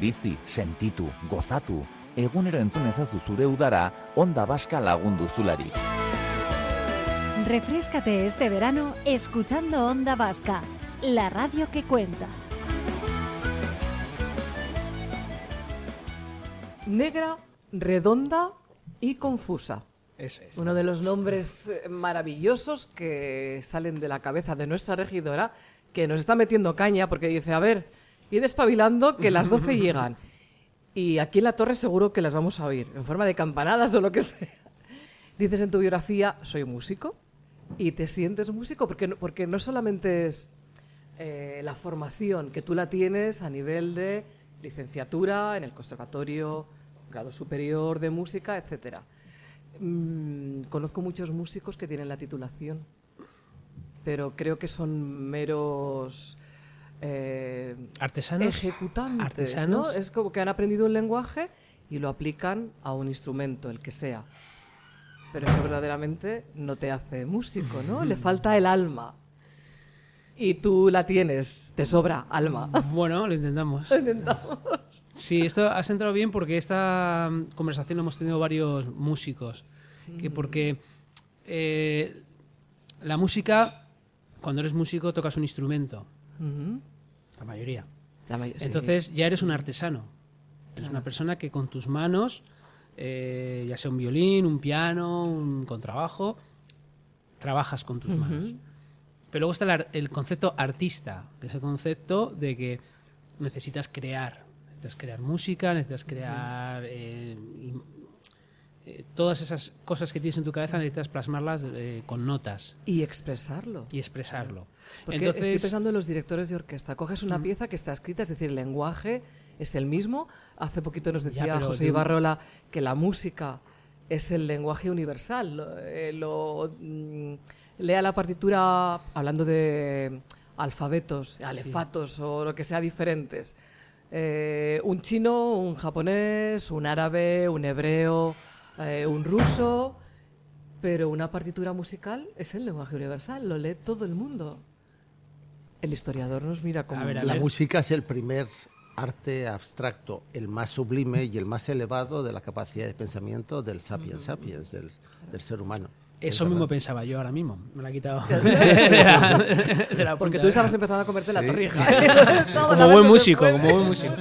Bizi, sentitu, gozatu, egunero entzun ezazu zure udara, onda baska lagundu zulari. Refrescate este verano escuchando Onda Vasca, la radio que cuenta. Negra, redonda y confusa. Eso es. Uno de los nombres eh, maravillosos que salen de la cabeza de nuestra regidora, que nos está metiendo caña porque dice, a ver, y despabilando que las 12 llegan. Y aquí en la torre seguro que las vamos a oír, en forma de campanadas o lo que sea. Dices en tu biografía, soy músico, y te sientes músico porque no, porque no solamente es eh, la formación que tú la tienes a nivel de licenciatura en el conservatorio, grado superior de música, etcétera. Mm, conozco muchos músicos que tienen la titulación, pero creo que son meros eh, Artesanos. ejecutantes. Artesanos. ¿no? Es como que han aprendido un lenguaje y lo aplican a un instrumento, el que sea. Pero eso verdaderamente no te hace músico, ¿no? Le falta el alma. Y tú la tienes, te sobra alma. Bueno, lo intentamos. Intentamos. Sí, esto has entrado bien porque esta mm, conversación la hemos tenido varios músicos. Que porque eh, la música, cuando eres músico, tocas un instrumento. La mayoría. La may- sí. Entonces ya eres un artesano. Eres una persona que con tus manos, eh, ya sea un violín, un piano, un contrabajo, trabajas con tus manos. Pero luego está el, el concepto artista, que es el concepto de que necesitas crear. Necesitas crear música, necesitas crear... eh, eh, todas esas cosas que tienes en tu cabeza necesitas plasmarlas eh, con notas Y expresarlo. y expresarlo. Porque Entonces, estoy pensando en los directores de orquesta. Coges una pieza que está escrita, es decir, el lenguaje es el mismo. Hace poquito nos decía pero José un- Ibarrola que la música es el lenguaje universal. Lo, eh, lo, mm, lea la partitura hablando de alfabetos, alefatos o lo que sea diferentes. Eh, un chino, un japonés, un árabe, un hebreo, eh, un ruso. Pero una partitura musical es el lenguaje universal, lo lee todo el mundo. El historiador nos mira como... A ver, a La ver. música es el primer arte abstracto, el más sublime y el más elevado de la capacidad de pensamiento del sapiens sapiens, del, del ser humano. Eso Es mismo pensaba yo ahora mismo. Me la he quitado. de la, de la Porque tú estabas empezando a comerte la Sí. torrija. Como buen músico, como buen músico.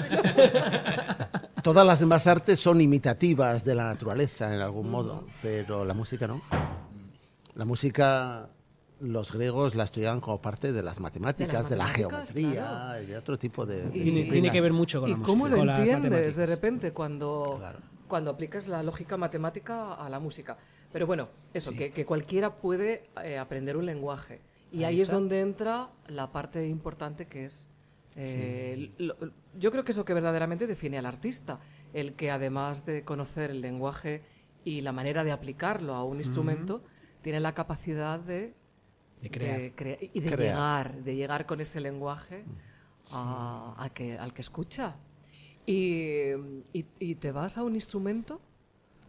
Todas las demás artes son imitativas de la naturaleza en algún modo, pero la música no. La música, los griegos la estudiaban como parte de las matemáticas, de, la matemáticas, geometría claro. y de otro tipo de. Y- Tiene, disciplinas. tiene que ver mucho con ¿Y la música. cómo lo entiendes de repente cuando, Claro. cuando aplicas la lógica matemática a la música? Pero bueno, eso, que, que cualquiera puede eh, aprender un lenguaje. Y ahí, Ahí es donde entra la parte importante que es... eh, lo- yo creo que es lo que verdaderamente define al artista, el que además de conocer el lenguaje y la manera de aplicarlo a un instrumento, tiene la capacidad de De crear. de crea- y de Crear. llegar, de llegar con ese lenguaje a, a que, al que escucha. Y, y- y te vas a un instrumento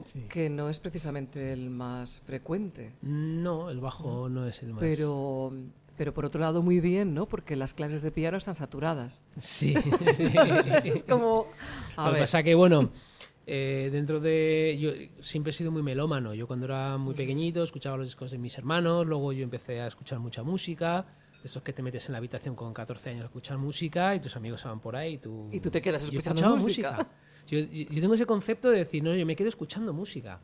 Sí. que no es precisamente el más frecuente, No, el bajo no es el más. pero, pero por otro lado muy bien, ¿no? Porque las clases de piano están saturadas. Sí, sí. Es como, a Lo que pasa que, bueno, eh, dentro de. Yo siempre he sido muy melómano. Yo cuando era muy pequeñito escuchaba los discos de mis hermanos, luego yo empecé a escuchar mucha música. de Estos que te metes en la habitación con 14 años a escuchar música y tus amigos se van por ahí y tú. Y tú te quedas Yo escuchando escuchaba música. Yo, yo- yo tengo ese concepto de decir, no, yo me quedo escuchando música.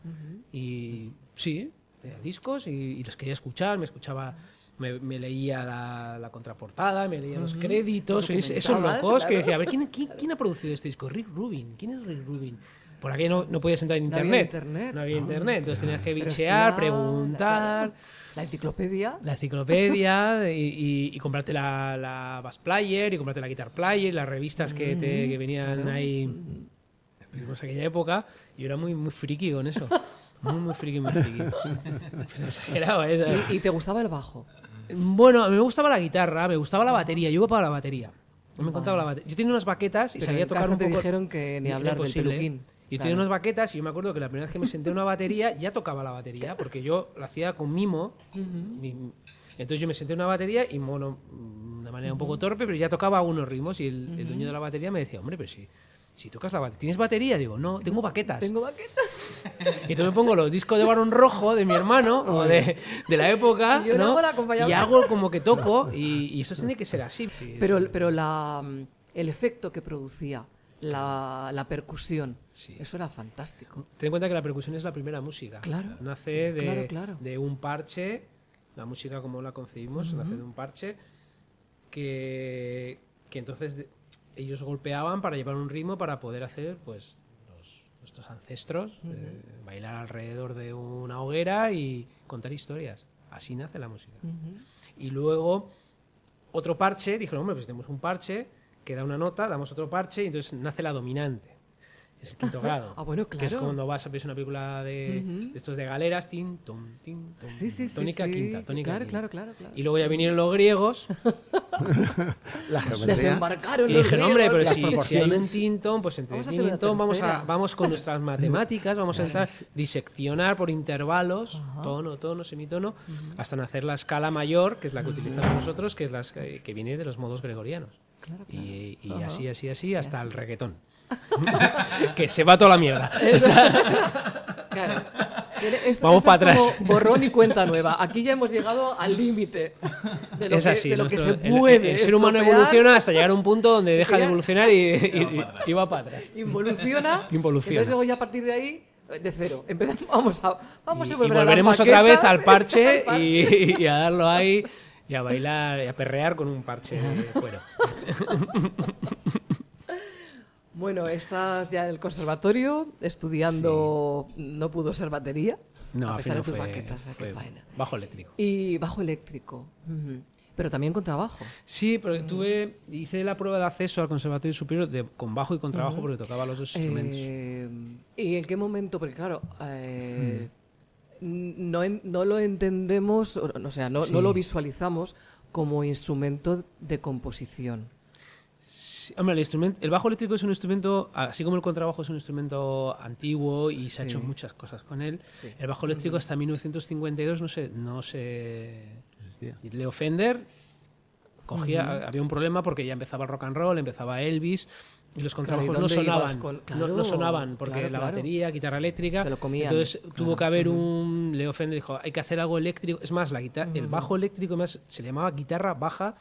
Y sí, tenía discos y, y los quería escuchar, me escuchaba. Me, me leía la, la contraportada, me leía los créditos, es- esos locos que decía, a ver, ¿quién, quién, quién ha producido este disco? Rick Rubin. ¿Quién es Rick Rubin? Por aquí no, no podías entrar en No había internet. No había internet. Entonces tenías que Pero bichear, preguntar. La enciclopedia. La enciclopedia y, y- y comprarte la, la Bass Player y comprarte la Guitar Player, las revistas que, te, que venían ahí. Vivimos aquella época. y Yo era muy, muy friki con eso. Muy, muy friki, muy friki. Pues exagerado, ¿eh? ¿Y, y te gustaba el bajo? Bueno, a mí me gustaba la guitarra, me gustaba la batería. Yo iba para la batería. No me encantaba la batería. Yo tenía unas baquetas y Pero sabía en tocar casa un te poco. dijeron que ni hablar del imposible. peluquín. Y Claro. tenía unas baquetas y yo me acuerdo que la primera vez que me senté en una batería ya tocaba la batería, porque yo lo hacía con mimo. Mi- entonces yo me senté en una batería y mm, de manera un poco torpe, pero ya tocaba unos ritmos y el, el dueño de la batería me decía, hombre, pero si, si tocas la batería, ¿tienes batería? Digo, no, tengo baquetas. Tengo baqueta. Y entonces me pongo los discos de Barón Rojo de mi hermano o de, de la época Y yo ¿no? hago y hago como que toco y, y eso tiene que ser así. Sí, Pero, sí. pero la, mm, el efecto que producía, la, la percusión, Sí. eso era fantástico. Ten en cuenta que la percusión es la primera música. Claro, Nace de, claro, claro. de un parche, la música como la concebimos, nace de un parche que, que entonces ellos golpeaban para llevar un ritmo para poder hacer pues los- nuestros ancestros, eh, bailar alrededor de una hoguera y contar historias. Así nace la música. Y luego otro parche, dijeron, hombre, pues tenemos un parche que da una nota, damos otro parche y entonces nace la dominante. Es el quinto grado. Ah, bueno, Que es claro. cuando vas a ver una película de, de estos de galeras, tin, tom, tin, tom, Sí, sí, sí. tónica sí. quinta, tónica claro, quinta. claro, claro, claro. Y luego ya vinieron los griegos La. Desembarcaron y los dijeron, hombre, pero si, si hay un tin, tom, pues entre Vamos a tin hacer y tom vamos, a, vamos con nuestras matemáticas, vamos a intentar diseccionar por intervalos, tono, tono, semitono, hasta nacer la escala mayor, que es la que utilizamos nosotros, que es la que, que viene de los modos gregorianos. Y, y así, así, así, hasta el reggaetón. que se va toda la mierda. Claro. Esto- Vamos esto para es como atrás. Borrón y cuenta nueva. Aquí ya hemos llegado al límite de lo, es que, así. de lo que se el- puede. el, ser humano evoluciona hasta llegar a un punto donde deja de evolucionar y, y- y- y va para atrás. Involuciona. Involuciona. Entonces luego ya a partir de ahí, de cero. Empezamos, vamos a, vamos y, a y volver a las volveremos otra vez al parche y, y a darlo ahí y a bailar y a perrear con un parche de cuero. Bueno, estás ya en el conservatorio estudiando, no pudo ser batería, No, a pesar de tus fue, ¿eh? qué fue faena. bajo eléctrico. Y bajo eléctrico, pero también con trabajo. Sí, pero tuve hice la prueba de acceso al conservatorio superior de, con bajo y con trabajo porque tocaba los dos instrumentos. Eh, ¿Y en qué momento? Porque claro, eh, Hmm. no, no lo entendemos, o, o sea, no, Sí. no lo visualizamos como instrumento de composición. Sí, hombre, el, instrumento, el bajo eléctrico es un instrumento, así como el contrabajo es un instrumento antiguo y se ha Sí. hecho muchas cosas con él. Sí. El bajo eléctrico hasta 1952 no se, no se Leo Fender cogía, había un problema porque ya empezaba el rock and roll, empezaba Elvis y los Claro, ¿y contrabajos no sonaban, con- no, no Claro, sonaban porque claro, la claro. batería, guitarra eléctrica, Se lo comían. entonces tuvo que haber un Leo Fender dijo hay que hacer algo eléctrico, es más la guitarra, el bajo eléctrico más se le llamaba guitarra baja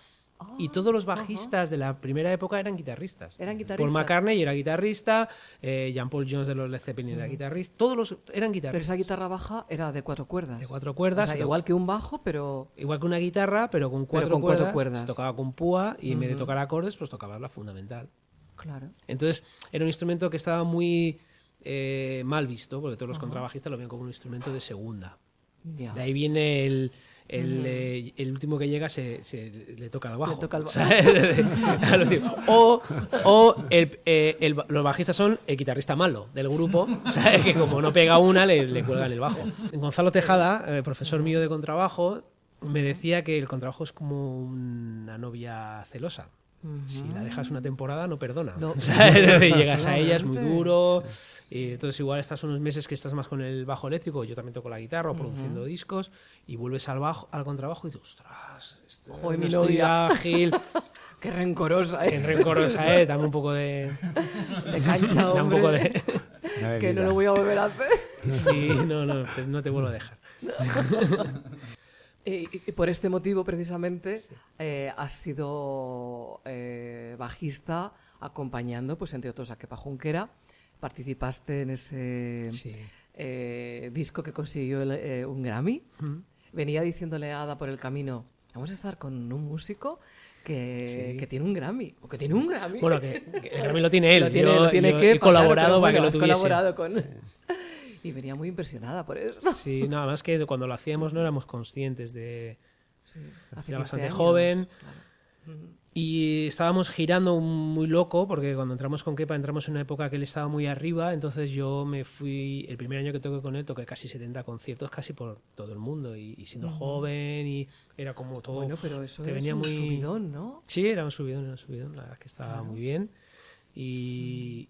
y todos los bajistas de la primera época eran guitarristas. Eran Paul guitarristas. McCartney era guitarrista, eh, Jean Paul Jones de los Led Zeppelin era guitarrista, todos los eran Pero guitarristas. esa guitarra baja era de cuatro cuerdas. De cuatro O cuerdas, sea, se to- igual que un bajo, pero Igual que una guitarra, pero con cuatro, con cuatro cuerdas, cuerdas. Se tocaba con púa y en vez de tocar acordes, pues tocabas la fundamental. claro. Entonces, era un instrumento que estaba muy eh, mal visto, porque todos los contrabajistas lo ven como un instrumento de segunda. Ya. De ahí viene el. El, eh, el último que llega se, se- le toca al bajo. toca al bajo. o o el, eh, el- los bajistas son el guitarrista malo del grupo, ¿sabes? que como no pega una, le, le cuelgan el bajo. Gonzalo Tejada, eh, profesor mío de contrabajo, me decía que el contrabajo es como una novia celosa. Si la dejas una temporada, no perdona. No. Llegas a ella, es muy duro. Y entonces, igual estás unos meses que estás más con el bajo eléctrico. Yo también toco la guitarra o produciendo discos. Y vuelves al bajo, al contrabajo y dices, ostras, este, Joder, no mi estoy novia". ágil. Qué rencorosa, Qué ¿eh? rencorosa, ¿eh? Dame un poco de. De cancha, da un poco de. Que no lo voy a volver a hacer. Sí, no, no, te- no te vuelvo a dejar. Y, y por este motivo, precisamente, eh, has sido eh, bajista acompañando, pues entre otros, a Kepa Junquera. Participaste en ese Sí. eh, disco que consiguió el, eh, un Grammy. Venía diciéndole a Ada por el camino, vamos a estar con un músico que, Sí. que tiene un Grammy. O que tiene un Grammy. Bueno, que, que el Grammy lo tiene él. Lo tiene, yo, lo tiene yo que he colaborado claro, para que lo tuviese. colaborado con... Y venía muy impresionada por eso. Sí, nada más que cuando lo hacíamos no éramos conscientes de... Sí, hace Era 15 bastante años, joven. claro. Y estábamos girando muy loco, porque cuando entramos con Kepa entramos en una época que él estaba muy arriba, entonces yo me fui, el primer año que toqué con él, toqué casi 70 conciertos casi por todo el mundo, y, y siendo joven, y era como todo... Bueno, pero eso te es venía un muy... subidón, ¿no? Sí, era un subidón, era un subidón, la verdad es que estaba muy bien. Y,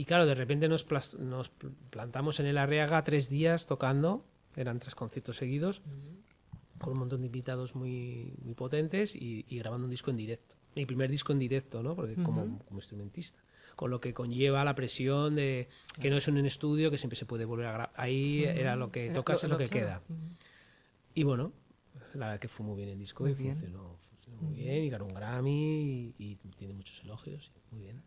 y claro, de repente nos, nos pl- plantamos en el Arriaga tres días tocando, eran tres conciertos seguidos, con un montón de invitados muy, muy potentes y, y grabando un disco en directo. Mi primer disco en directo, ¿no? Porque como, como instrumentista. Con lo que conlleva la presión de que no es un estudio, que siempre se puede volver a grabar. Ahí era lo que tocas, es lo que queda. Y bueno, la verdad que fue muy bien el disco Muy y bien. funcionó, funcionó muy bien. Y ganó un Grammy y, y tiene muchos elogios. Muy bien.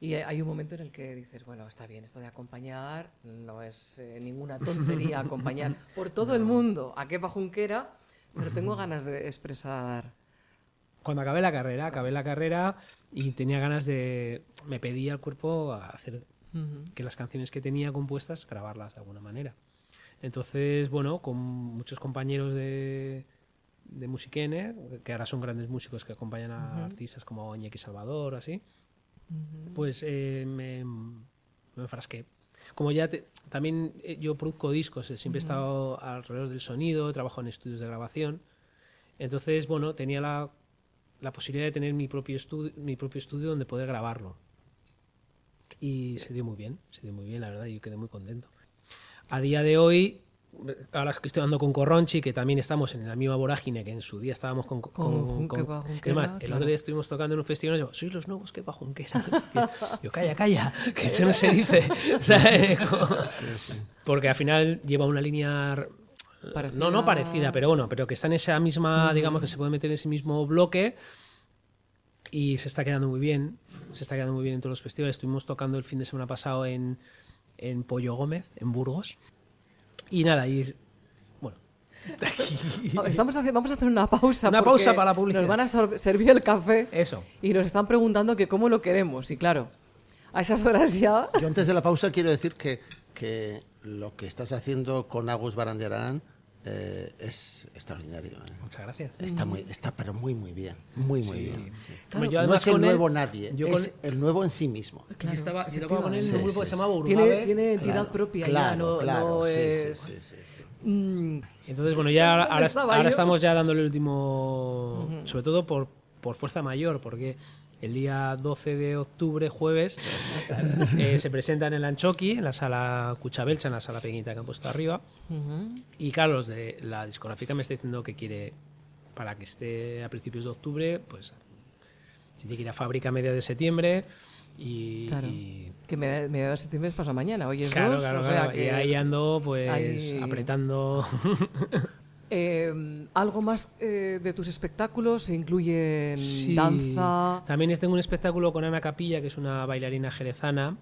Y hay un momento en el que dices, bueno, está bien, esto de acompañar no es eh, ninguna tontería acompañar por todo el mundo a Kepa Junquera, pero tengo ganas de expresar. Cuando acabé la carrera, acabé la carrera y tenía ganas de. Me pedía el cuerpo a hacer que las canciones que tenía compuestas grabarlas de alguna manera. Entonces, bueno, con muchos compañeros de, de Musiquene, que ahora son grandes músicos que acompañan a artistas como Iñaki Salvador, así, pues eh, me, me enfrasqué. Como ya te- también eh, yo produzco discos, eh, siempre he estado alrededor del sonido, trabajo en estudios de grabación. Entonces, bueno, tenía la, la posibilidad de tener mi propio, estudio, mi propio estudio donde poder grabarlo. Y se dio muy bien, se dio muy bien, la verdad, y yo quedé muy contento. A día de hoy, ahora que estoy andando con Corronchi, que también estamos en la misma vorágine que en su día estábamos con... con, Con Junquera, además, el otro día estuvimos tocando en un festival y yo, sois los nuevos que Junquera. yo, calla, calla, que eso no se dice. Porque al final lleva una línea... Parecida. No, no parecida, pero bueno, pero que está en esa misma, digamos que se puede meter en ese mismo bloque y se está quedando muy bien. Se está quedando muy bien en todos los festivales. Estuvimos tocando el fin de semana pasado en, en Pollo Gómez, en Burgos. Y nada, y bueno. Estamos haciendo, vamos a hacer una pausa. Una pausa para la publicidad. Nos van a servir el café Eso. y nos están preguntando que cómo lo queremos. Y claro, a esas horas ya. Yo antes de la pausa quiero decir que, que lo que estás haciendo con Agus Barandiarán eh, es extraordinario. ¿eh? Muchas gracias. Está, muy, está pero muy, muy bien. Muy, muy bien. sí. Hombre, yo no es el con él- nuevo nadie, yo es con- el nuevo en sí mismo. yo estaba, yo tocaba con él en un Sí, grupo que sí, se llamaba Tiene, Urbabe. tiene entidad Claro, propia ya, claro, no, claro, no sí, sí, es. sí, sí, sí. Mm, Entonces, bueno, ya ahora, ¿Dónde ahora, estaba estamos ya dándole el último. Sobre todo por, por fuerza mayor, porque el día 12 de octubre, jueves, eh, se presentan en el Anchoqui, en la sala Cuchabelcha, en la sala pequeñita que han puesto arriba. Y claro, los de la discográfica me está diciendo que quiere, para que esté a principios de octubre, pues si tiene que ir a fábrica a mediados de septiembre. Y, Claro. y- que me, me da septiembre es pasado mañana. Hoy es claro, dos, claro, o sea que. Y ahí ando, pues, Ahí- apretando. Eh, ¿Algo más eh, de tus espectáculos? ¿Se incluye Sí. danza? También tengo un espectáculo con Ana Capilla, que es una bailarina jerezana,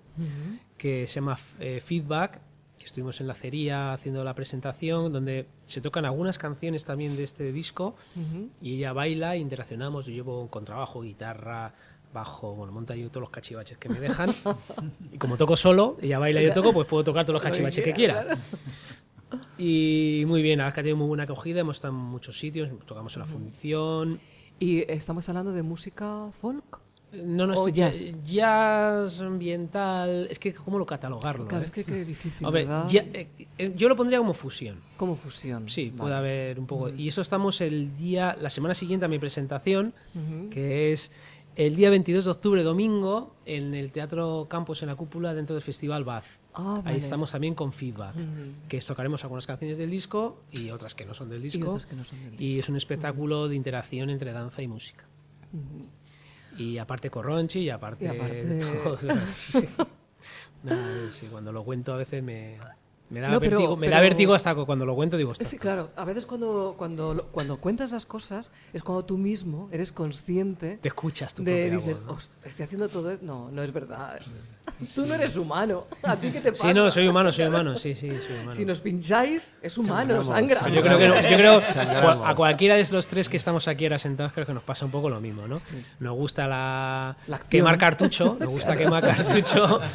que se llama eh, Feedback, que estuvimos en la acería haciendo la presentación, donde se tocan algunas canciones también de este disco, y ella baila interaccionamos. Yo llevo con trabajo, guitarra, bajo, bueno, monta yo todos los cachivaches que me dejan. y como toco solo, ella baila y yo toco, pues puedo tocar todos los cachivaches que quiera. Y muy bien, ha tenido muy buena acogida, hemos estado en muchos sitios, tocamos en la fundición, ¿Y estamos hablando de música folk? No, no, ¿O estoy- jazz? jazz ambiental. Es que, ¿cómo lo catalogarlo? Claro, eh? es que qué difícil, Hombre, ya- eh, eh, yo lo pondría como fusión. Como fusión. Sí, Vale. puede haber un poco. Y eso estamos el día, la semana siguiente a mi presentación, que es el día 22 de octubre, domingo, en el Teatro Campos en la Cúpula, dentro del Festival Baz. Ah, Ahí vale. estamos también con feedback, que tocaremos algunas canciones del disco y otras que no son del disco. otras que no son del Y es un espectáculo de interacción entre danza y música. Y aparte Corronchi y aparte, Y aparte- todo, o sea, sí. Nada, sí, cuando lo cuento a veces me, Me da, No, pero- vértigo, me da pero- vértigo hasta cuando lo cuento, digo, "Ostras, Sí, claro. A veces cuando, cuando, cuando cuentas las cosas es cuando tú mismo eres consciente te escuchas tu de dices, voz, ¿no? "Os- estoy haciendo todo esto. No, no es verdad. Tú no eres humano. ¿A ti qué te pasa? Sí, no, soy humano, soy humano, sí, sí, soy humano. Si nos pincháis, es humano, Sangramos, sangra. Yo creo que no- yo creo Sangramos. a cualquiera de los tres que estamos aquí ahora sentados creo que nos pasa un poco lo mismo, ¿no? Nos gusta la, La quemar cartucho, nos gusta quemar cartucho.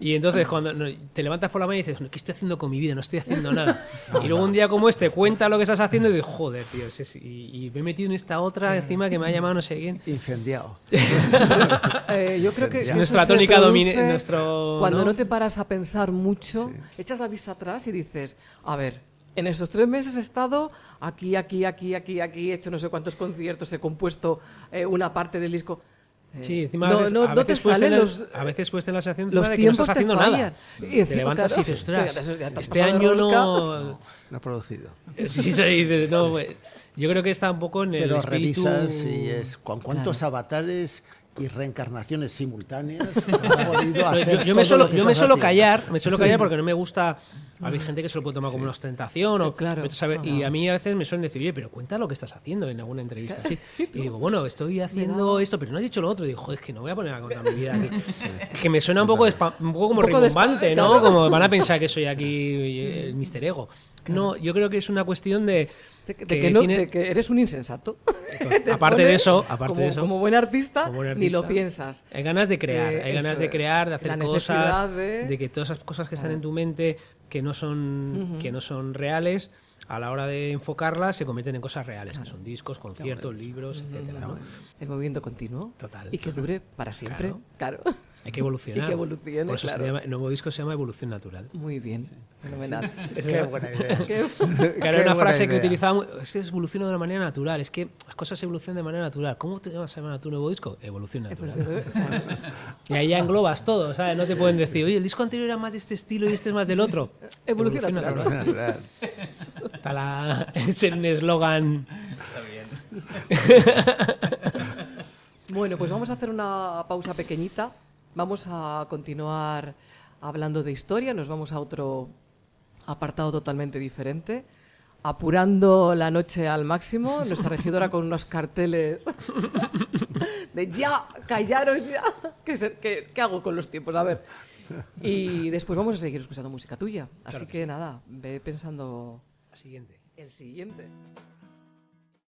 Y entonces cuando te levantas por la mañana y dices, ¿qué estoy haciendo con mi vida? No estoy haciendo nada. Y luego un día como este cuenta lo que estás haciendo y dices, joder, tío, sí, sí", y, y me he metido en esta otra encima que me ha llamado no sé quién. Incendiado. Eh, yo creo que Es eso nuestra tónica domine- nuestro, Cuando ¿no? ¿no? te paras a pensar mucho, echas la vista atrás y dices, a ver, en esos tres meses he estado aquí, aquí, aquí, aquí, aquí, he hecho no sé cuántos conciertos, he compuesto eh, una parte del disco. Eh, Sí, encima no, a veces, no- a no veces te puedes salen tener- los, a veces puedes tener la sensación los de que no estás haciendo fallan. nada. Y te levantas claro, y dices, ostras, te este año rosca". no... No ha producido. Sí, sí, dices, no, güey. yo creo que está un poco en el Pero espíritu... revisas y es con cuántos avatares y reencarnaciones simultáneas yo, yo me suelo, yo me suelo callar, me suelo callar porque no me gusta. Hay gente que se lo puede tomar como una ostentación o Claro. a saber, y a mí a veces me suelen decir, oye, pero cuenta lo que estás haciendo en alguna entrevista así. Y digo, bueno, estoy haciendo esto, pero no has dicho lo otro. Y digo, joder, es que no voy a poner a contar mi vida aquí. Es que me suena un poco, un poco como Un poco rimbombante, ¿no? claro. Como van a pensar que soy aquí el Mister Ego. No, yo creo que es una cuestión de. De que, de que no- tiene- de que eres un insensato. Te aparte de eso, aparte como, de eso, como buen artista, como buen ni lo piensas. Hay ganas de crear, Eh, hay ganas de crear, de hacer cosas, de- que todas esas cosas que están en tu mente que no son que no son reales a la hora de enfocarlas se convierten en cosas reales, que son discos, conciertos, libros, etcétera. ¿no? El movimiento continuo. Total. Y que dure para siempre. Claro. Hay que evolucionar. Y que evolucione, Por eso se llama- el nuevo disco se llama Evolución Natural. Muy bien. Fenomenal. Qué buena idea. Claro, Qué una frase que idea. utilizábamos, es que evoluciona de una manera natural, es que las cosas evolucionan de manera natural. ¿Cómo te vas a llamar a tu nuevo disco? Evolución natural. Y ahí ya englobas todo, ¿sabes? No te pueden decir, oye, el disco anterior era más de este estilo y este es más del otro. Evolución natural. Está la, es un eslogan. Bueno, pues vamos a hacer una pausa pequeñita. Vamos a continuar hablando de historia. Nos vamos a otro apartado totalmente diferente. Apurando la noche al máximo. Nuestra regidora con unos carteles de ya, callaros ya. ¿Qué, qué- qué hago con los tiempos? A ver. Y después vamos a seguir escuchando música tuya. Así que nada, ve pensando Siguiente. el siguiente.